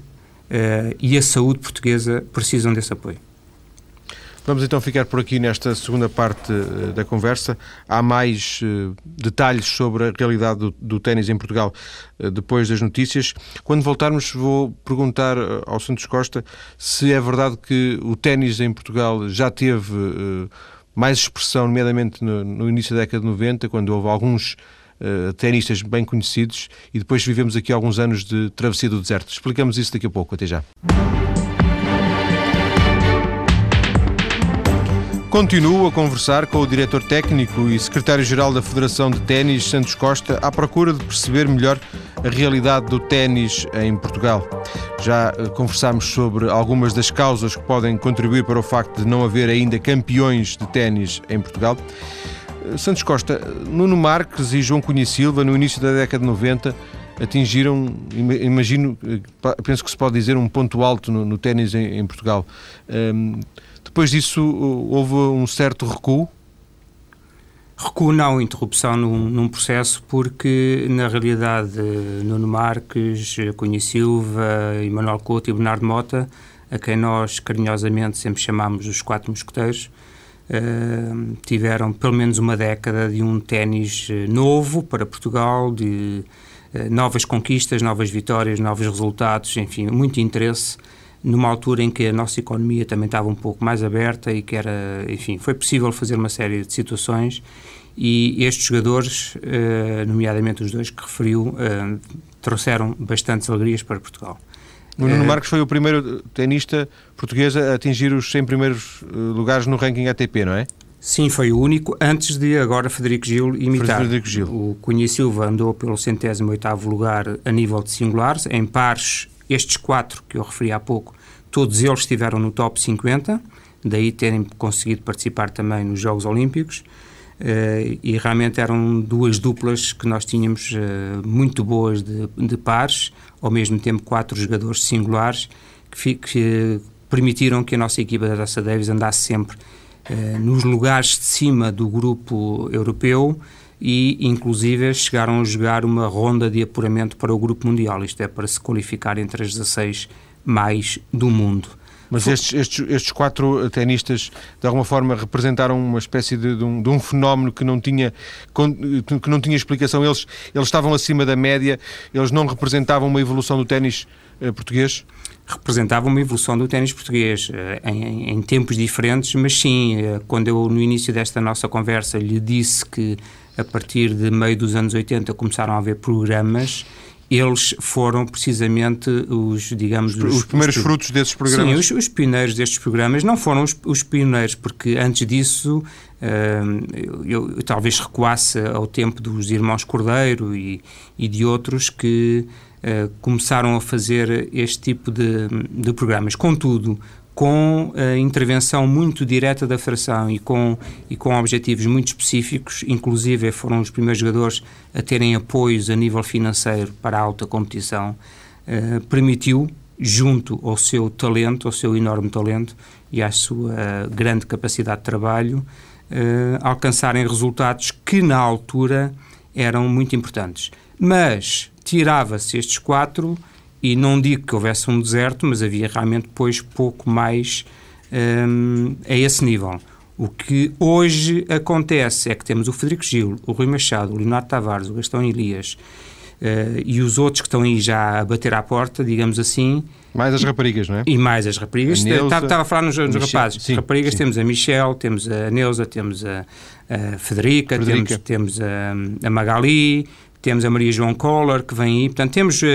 e a saúde portuguesa precisam desse apoio. Vamos então ficar por aqui nesta segunda parte uh, da conversa. Há mais uh, detalhes sobre a realidade do, do ténis em Portugal uh, depois das notícias. Quando voltarmos, vou perguntar ao Santos Costa se é verdade que o ténis em Portugal já teve mais expressão, nomeadamente no, no, início da década de 90, quando houve alguns tenistas bem conhecidos, e depois vivemos aqui alguns anos de travessia do deserto. Explicamos isso daqui a pouco. Até já. Continuo a conversar com o diretor técnico e secretário-geral da Federação de Ténis, Santos Costa, à procura de perceber melhor a realidade do ténis em Portugal. Já eh, conversámos sobre algumas das causas que podem contribuir para o facto de não haver ainda campeões de ténis em Portugal. Eh, Santos Costa, Nuno Marques e João Cunha Silva, no início da década de 90, atingiram, imagino, eh, penso que se pode dizer, um ponto alto no, no ténis em, em Portugal. Um, depois disso houve um certo recuo? Recuo não, interrupção num, num, processo, porque na realidade Nuno Marques, Cunha Silva, Emanuel Couto e Bernardo Mota, a quem nós carinhosamente sempre chamamos os quatro mosqueteiros, uh, tiveram pelo menos uma década de um ténis eh, novo para Portugal, de uh, novas conquistas, novas vitórias, novos resultados, enfim, muito interesse numa altura em que a nossa economia também estava um pouco mais aberta e que era, enfim, foi possível fazer uma série de situações e estes jogadores, eh, nomeadamente os dois que referiu, eh, trouxeram bastantes alegrias para Portugal. O Nuno eh, Marques foi o primeiro tenista português a atingir os 100 primeiros lugares no ranking ATP, não é? Sim, foi o único, antes de agora Federico Gil imitar. Frederico Gil. O Cunha Silva andou pelo centésimo oitavo lugar a nível de singulares, em pares estes quatro que eu referi há pouco, todos eles estiveram no top 50, daí terem conseguido participar também nos Jogos Olímpicos. Uh, e realmente eram duas duplas que nós tínhamos uh, muito boas de, de, pares, ao mesmo tempo quatro jogadores singulares que, que permitiram que a nossa equipa da Taça Davis andasse sempre uh, nos lugares de cima do grupo europeu e, inclusive, chegaram a jogar uma ronda de apuramento para o Grupo Mundial, isto é, para se qualificar entre as 16 mais do mundo. Mas estes, estes, estes, quatro tenistas, de alguma forma, representaram uma espécie de, de, um, de, um, fenómeno que não, tinha, que não tinha explicação. Eles, eles estavam acima da média, eles não representavam uma evolução do ténis eh, português? Representavam uma evolução do ténis português, eh, em, em, tempos diferentes, mas sim, eh, quando eu, no início desta nossa conversa, lhe disse que a partir de meio dos anos 80 começaram a haver programas eles foram precisamente os, digamos... Os, os primeiros os, frutos desses programas? Sim, os, os, pioneiros destes programas. Não foram os, os pioneiros, porque antes disso uh, eu, eu, talvez recuasse ao tempo dos irmãos Cordeiro e, e de outros que uh, começaram a fazer este tipo de, de programas. Contudo, com a intervenção muito direta da Federação e com, e com objetivos muito específicos, inclusive foram os primeiros jogadores a terem apoios a nível financeiro para a alta competição, eh, permitiu, junto ao seu talento, ao seu enorme talento e à sua grande capacidade de trabalho, eh, alcançarem resultados que na altura eram muito importantes. Mas tirava-se estes quatro e não digo que houvesse um deserto, mas havia realmente depois pouco mais um, a esse nível. O que hoje acontece é que temos o Federico Gil, o Rui Machado, o Leonardo Tavares, o Gastão Elias uh, e os outros que estão aí já a bater à porta, digamos assim. Mais as raparigas, não é? E mais as raparigas. Estava a falar nos, nos rapazes. Sim, raparigas sim. temos a Michelle, temos a Neuza, temos a, a Federica, Federica, temos, temos a, a Magali, temos a Maria João Collor, que vem aí. Portanto, temos uh,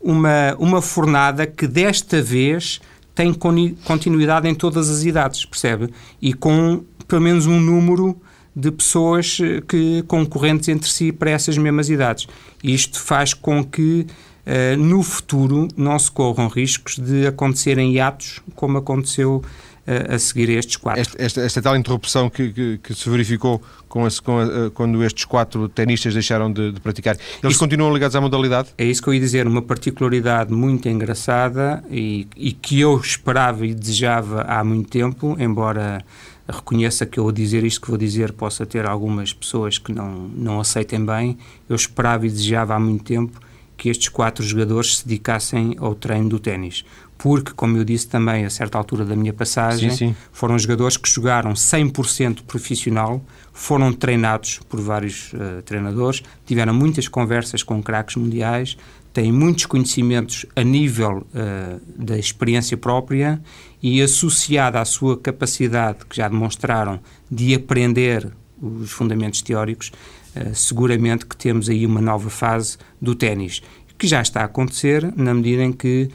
uma, uma fornada que desta vez tem continuidade em todas as idades, percebe? E com pelo menos um número de pessoas eh, que concorrentes entre si para essas mesmas idades. Isto faz com que uh, no futuro não se corram riscos de acontecerem hiatos como aconteceu a, a seguir estes quatro. Esta, esta, esta tal interrupção que, que, que se verificou com esse, com a, quando estes quatro tenistas deixaram de, de praticar, eles isso, continuam ligados à modalidade? É isso que eu ia dizer, uma particularidade muito engraçada e, e que eu esperava e desejava há muito tempo, embora reconheça que eu dizer isto que vou dizer possa ter algumas pessoas que não, não aceitem bem, eu esperava e desejava há muito tempo que estes quatro jogadores se dedicassem ao treino do ténis. Porque, como eu disse também a certa altura da minha passagem, sim, sim. foram jogadores que jogaram 100% profissional, foram treinados por vários uh, treinadores, tiveram muitas conversas com craques mundiais, têm muitos conhecimentos a nível uh, da experiência própria e associada à sua capacidade, que já demonstraram, de aprender os fundamentos teóricos, uh, seguramente que temos aí uma nova fase do ténis, que já está a acontecer na medida em que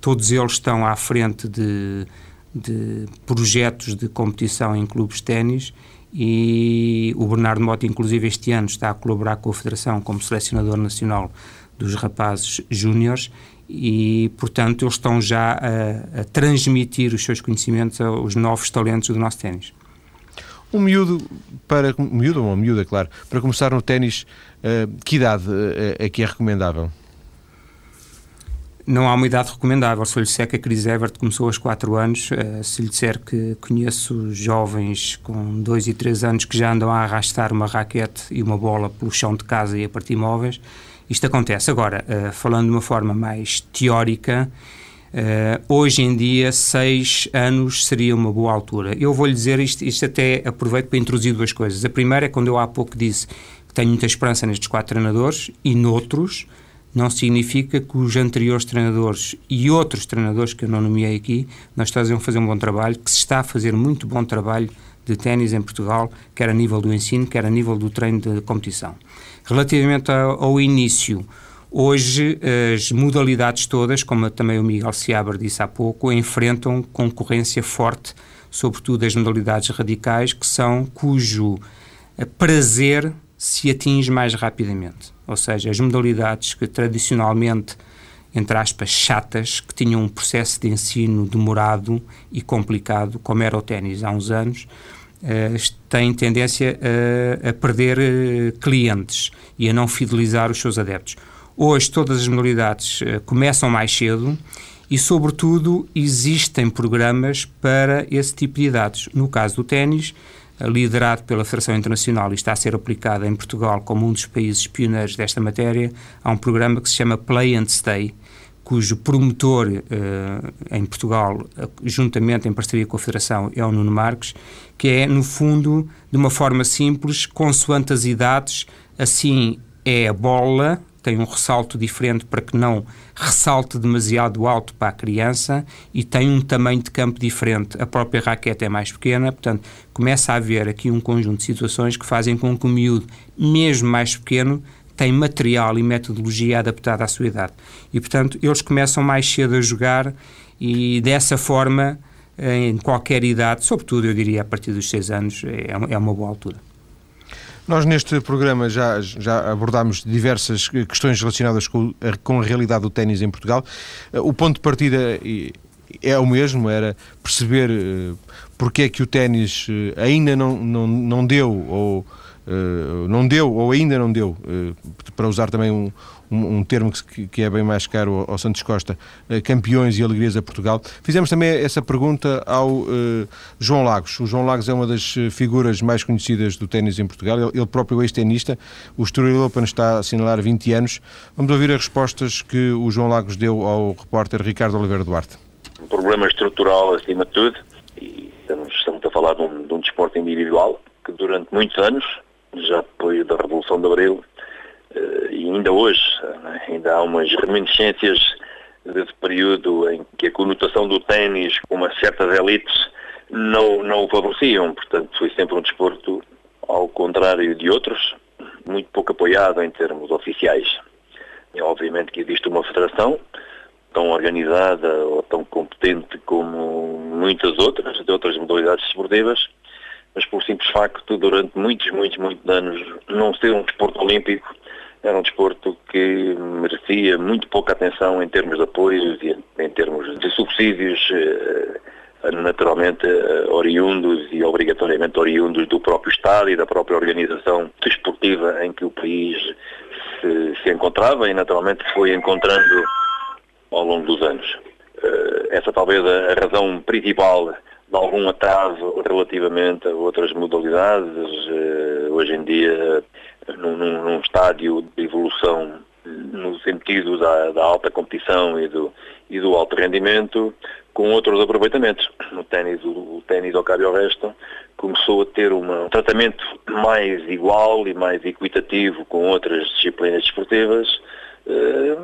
todos eles estão à frente de, de projetos de competição em clubes de ténis e o Bernardo Mota, inclusive, este ano está a colaborar com a Federação como selecionador nacional dos rapazes júniores e, portanto, eles estão já a, a, transmitir os seus conhecimentos aos novos talentos do nosso ténis. Um miúdo, para, um miúdo ou uma miúda, claro, para começar no ténis, uh, que idade uh, é que é recomendável? Não há uma idade recomendável. Se eu lhe disser que a Cris Evert começou aos 4 anos, uh, se lhe disser que conheço jovens com 2 e 3 anos que já andam a arrastar uma raquete e uma bola pelo chão de casa e a partir móveis, isto acontece. Agora, uh, falando de uma forma mais teórica, uh, hoje em dia, 6 anos seria uma boa altura. Eu vou-lhe dizer isto, isto até aproveito para introduzir duas coisas. A primeira é quando eu há pouco disse que tenho muita esperança nestes quatro treinadores e noutros não significa que os anteriores treinadores e outros treinadores que eu não nomeei aqui não estão a fazer um bom trabalho, que se está a fazer muito bom trabalho de ténis em Portugal, quer a nível do ensino, quer a nível do treino de competição. Relativamente ao, ao início, hoje as modalidades todas, como também o Miguel Seabra disse há pouco, enfrentam concorrência forte, sobretudo as modalidades radicais, que são cujo prazer se atinge mais rapidamente. Ou seja, as modalidades que tradicionalmente, entre aspas, chatas, que tinham um processo de ensino demorado e complicado, como era o ténis há uns anos, uh, têm tendência a, a perder uh, clientes e a não fidelizar os seus adeptos. Hoje, todas as modalidades uh, começam mais cedo e, sobretudo, existem programas para esse tipo de idades. No caso do ténis, liderado pela Federação Internacional e está a ser aplicado em Portugal como um dos países pioneiros desta matéria, há um programa que se chama Play and Stay, cujo promotor uh, em Portugal, juntamente em parceria com a Federação, é o Nuno Marques, que é, no fundo, de uma forma simples, consoante as idades, assim é a bola, tem um ressalto diferente para que não ressalte demasiado alto para a criança e tem um tamanho de campo diferente. A própria raquete é mais pequena, portanto, começa a haver aqui um conjunto de situações que fazem com que o miúdo, mesmo mais pequeno, tem material e metodologia adaptada à sua idade. E, portanto, eles começam mais cedo a jogar e, dessa forma, em qualquer idade, sobretudo, eu diria, a partir dos 6 anos, é, é uma boa altura. Nós neste programa já, já abordámos diversas questões relacionadas com, com a realidade do ténis em Portugal. O ponto de partida é o mesmo, era perceber eh, porque é que o ténis eh, ainda não, não, não deu ou não deu ou ainda não deu, para usar também um, um, um termo que, que, é bem mais caro ao, Santos Costa, uh, campeões e alegrias a Portugal. Fizemos também essa pergunta ao João Lagos. O João Lagos é uma das figuras mais conhecidas do ténis em Portugal, ele, ele próprio é ex-tenista. O Estoril Open está a assinalar 20 anos. Vamos ouvir as respostas que o João Lagos deu ao repórter Ricardo Oliveira Duarte. Um problema estrutural acima de tudo, e estamos, estamos a falar de um, de um desporto individual que durante muitos anos já depois da Revolução de Abril, eh, e ainda hoje, né, ainda há umas reminiscências desse período em que a conotação do ténis com uma certas elites não, não o favoreciam, portanto foi sempre um desporto, ao contrário de outros, muito pouco apoiado em termos oficiais. E, obviamente que existe uma federação tão organizada ou tão competente como muitas outras, de outras modalidades esportivas, mas por simples facto, durante muitos, muitos, muitos anos, não ser um desporto olímpico, era um desporto que merecia muito pouca atenção em termos de apoios e em termos de subsídios, eh, naturalmente oriundos e obrigatoriamente oriundos do próprio Estado e da própria organização desportiva em que o país se, se encontrava e naturalmente foi encontrando ao longo dos anos. Essa talvez a razão principal de algum atraso relativamente a outras modalidades, hoje em dia num, num estádio de evolução no sentido da, da, alta competição e do, e do alto rendimento, com outros aproveitamentos. No ténis, o, ténis ao cabo resto começou a ter uma, um tratamento mais igual e mais equitativo com outras disciplinas desportivas, eh,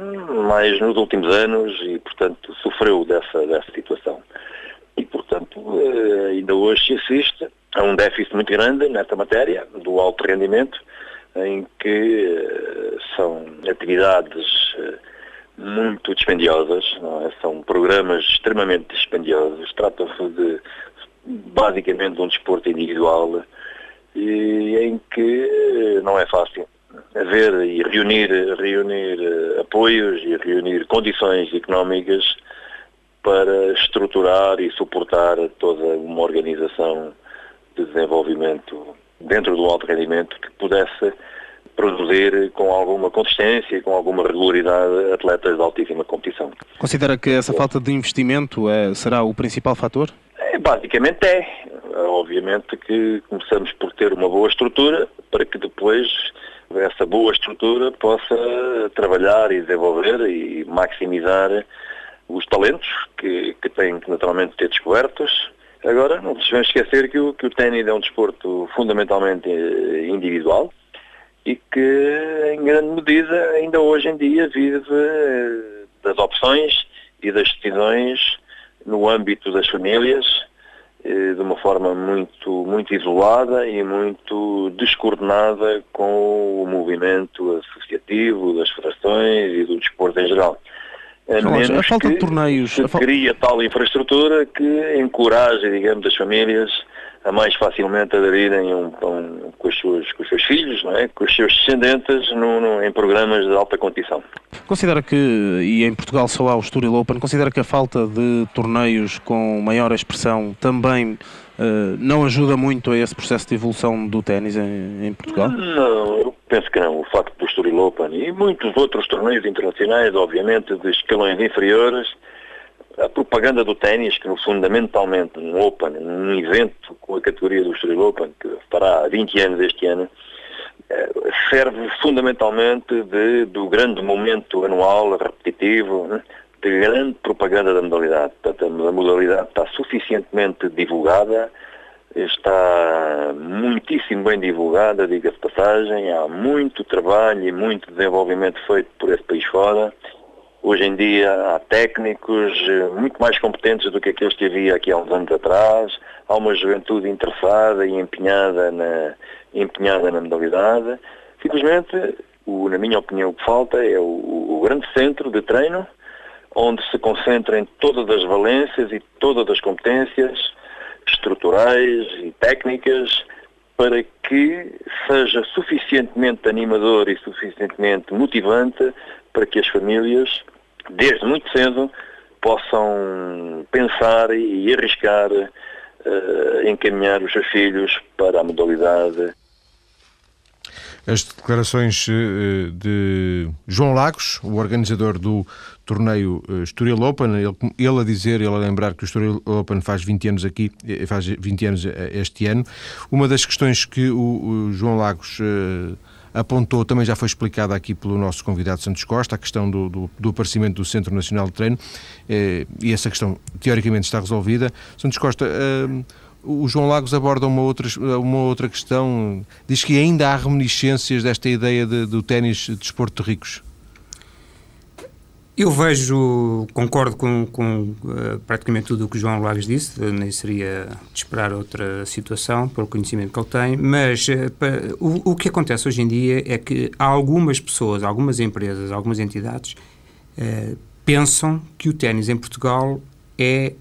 mais nos últimos anos e, portanto, sofreu dessa, dessa situação. E, portanto, eh, ainda hoje se assiste a um déficit muito grande nesta matéria do alto rendimento, em que eh, são atividades eh, muito dispendiosas, é? são programas extremamente dispendiosos, trata-se de basicamente de um desporto individual e em que não é fácil haver e reunir, reunir eh, apoios e reunir condições económicas para estruturar e suportar toda uma organização de desenvolvimento dentro do alto rendimento que pudesse produzir com alguma consistência, com alguma regularidade atletas de altíssima competição. Considera que essa falta de investimento é, será o principal fator? É, basicamente é. Obviamente que começamos por ter uma boa estrutura para que depois essa boa estrutura possa trabalhar e desenvolver e maximizar os talentos que, que têm que naturalmente ter descobertos Agora, não devemos esquecer que o, que o ténis é um desporto fundamentalmente eh, individual e que, em grande medida, ainda hoje em dia vive eh, das opções e das decisões no âmbito das famílias eh, de uma forma muito, muito isolada e muito descoordenada com o movimento associativo das federações e do desporto em geral. A, menos a falta de torneios. Se cria tal infraestrutura que encoraja, digamos, as famílias a mais facilmente aderirem um, um, com, os seus, com os seus filhos, não é? com os seus descendentes no, no, em programas de alta competição. Considera que, e em Portugal só há o Estoril Open, considera que a falta de torneios com maior expressão também uh, não ajuda muito a esse processo de evolução do ténis em, em Portugal? Não, eu penso que não. O facto do Estoril Open e muitos outros torneios internacionais, obviamente, de escalões inferiores, a propaganda do ténis, que fundamentalmente um Open, um evento com a categoria do Estoril Open, que fará 20 anos este ano, eh, serve fundamentalmente de, do grande momento anual, repetitivo, né, grande propaganda da modalidade. Portanto, a modalidade está suficientemente divulgada, está muitíssimo bem divulgada, diga-se passagem, há muito trabalho e muito desenvolvimento feito por esse país fora Hoje em dia há técnicos eh, muito mais competentes do que aqueles que havia aqui há uns anos atrás. Há uma juventude interessada e empenhada na, empenhada na modalidade. Simplesmente, o, na minha opinião, o que falta é o, o grande centro de treino, onde se concentrem todas as valências e todas as competências estruturais e técnicas para que seja suficientemente animador e suficientemente motivante para que as famílias desde muito cedo, possam pensar e arriscar uh, encaminhar os seus filhos para a modalidade. As declarações eh, de João Lagos, o organizador do torneio eh, Estoril Open, ele, a dizer, ele a lembrar que o Estoril Open faz 20 anos aqui, faz 20 anos este ano. Uma das questões que o, João Lagos apontou, também já foi explicada aqui pelo nosso convidado Santos Costa, a questão do, do, do aparecimento do Centro Nacional de Treino, eh, e essa questão teoricamente está resolvida. Santos Costa, eh, o João Lagos aborda uma outra, uma outra questão, diz que ainda há reminiscências desta ideia de, do ténis de desporto de ricos. Eu vejo, concordo com, com uh, praticamente tudo o que o João Lagos disse, uh, nem seria de esperar outra situação, pelo conhecimento que ele tem, mas uh, o, o, que acontece hoje em dia é que algumas pessoas, algumas empresas, algumas entidades pensam que o ténis em Portugal é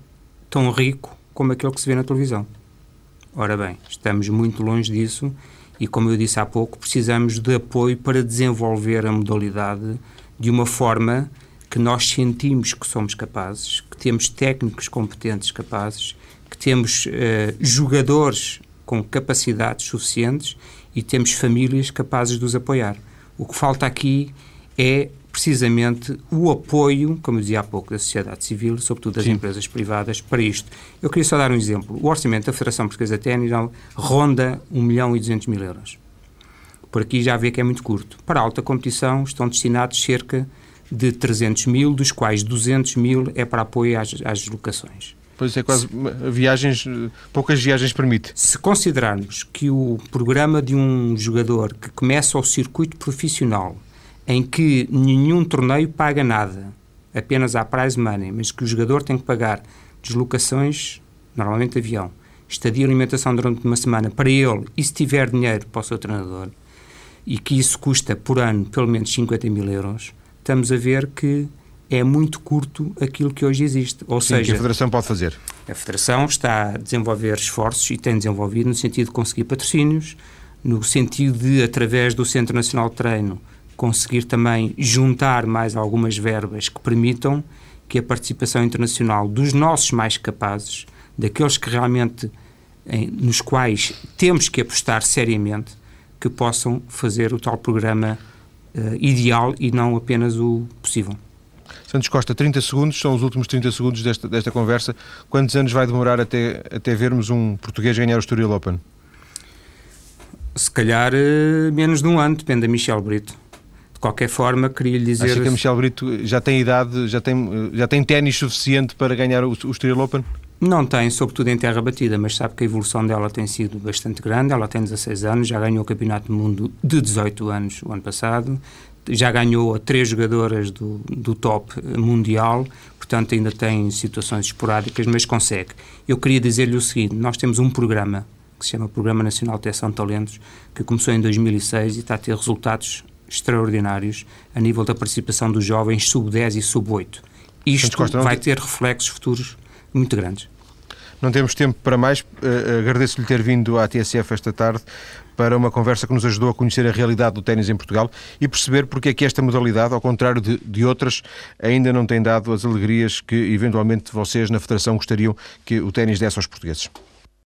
tão rico como aquele que se vê na televisão. Ora bem, estamos muito longe disso e, como eu disse há pouco, precisamos de apoio para desenvolver a modalidade de uma forma que nós sentimos que somos capazes, que temos técnicos competentes capazes que temos uh, jogadores com capacidades suficientes e temos famílias capazes de os apoiar. O que falta aqui é precisamente o apoio, como eu dizia há pouco, da sociedade civil, sobretudo das Sim. empresas privadas, para isto. Eu queria só dar um exemplo. O orçamento da Federação Portuguesa de Ténis ronda 1 milhão e 200 mil euros. Por aqui já vê que é muito curto. Para a alta competição estão destinados cerca de 300 mil, dos quais 200 mil é para apoio às, às deslocações. Pois é, quase viagens, poucas viagens permite. Se considerarmos que o programa de um jogador que começa o circuito profissional, em que nenhum torneio paga nada, apenas há prize money, mas que o jogador tem que pagar deslocações, normalmente avião, estadia e alimentação durante uma semana para ele e se tiver dinheiro para o seu treinador, e que isso custa por ano pelo menos 50 mil euros, estamos a ver que é muito curto aquilo que hoje existe. Ou Sim, seja, que a Federação pode fazer. A Federação está a desenvolver esforços e tem desenvolvido no sentido de conseguir patrocínios, no sentido de, através do Centro Nacional de Treino, conseguir também juntar mais algumas verbas que permitam que a participação internacional dos nossos mais capazes, daqueles que realmente em, nos quais temos que apostar seriamente, que possam fazer o tal programa ideal e não apenas o possível. Santos Costa, 30 segundos, são os últimos 30 segundos desta, desta conversa. Quantos anos vai demorar até, até vermos um português ganhar o Estoril Open? Se calhar uh, menos de um ano, depende da Michel Brito. De qualquer forma, queria lhe dizer... Acha que a Michel Brito já tem idade, já tem, já tem ténis suficiente para ganhar o, o Estoril Open? Não tem, sobretudo em terra batida, mas sabe que a evolução dela tem sido bastante grande. Ela tem 16 anos, já ganhou o Campeonato do Mundo de 18 anos o ano passado, já ganhou a três jogadoras do, do top mundial, portanto ainda tem situações esporádicas, mas consegue. Eu queria dizer-lhe o seguinte: nós temos um programa que se chama Programa Nacional de Detecção de Talentos, que começou em 2006 e está a ter resultados extraordinários a nível da participação dos jovens sub-10 e sub-8. Isto vai ter reflexos futuros muito grandes. Não temos tempo para mais. Uh, Agradeço-lhe ter vindo à TSF esta tarde para uma conversa que nos ajudou a conhecer a realidade do ténis em Portugal e perceber porque é que esta modalidade, ao contrário de, de outras, ainda não tem dado as alegrias que eventualmente vocês na Federação gostariam que o ténis desse aos portugueses.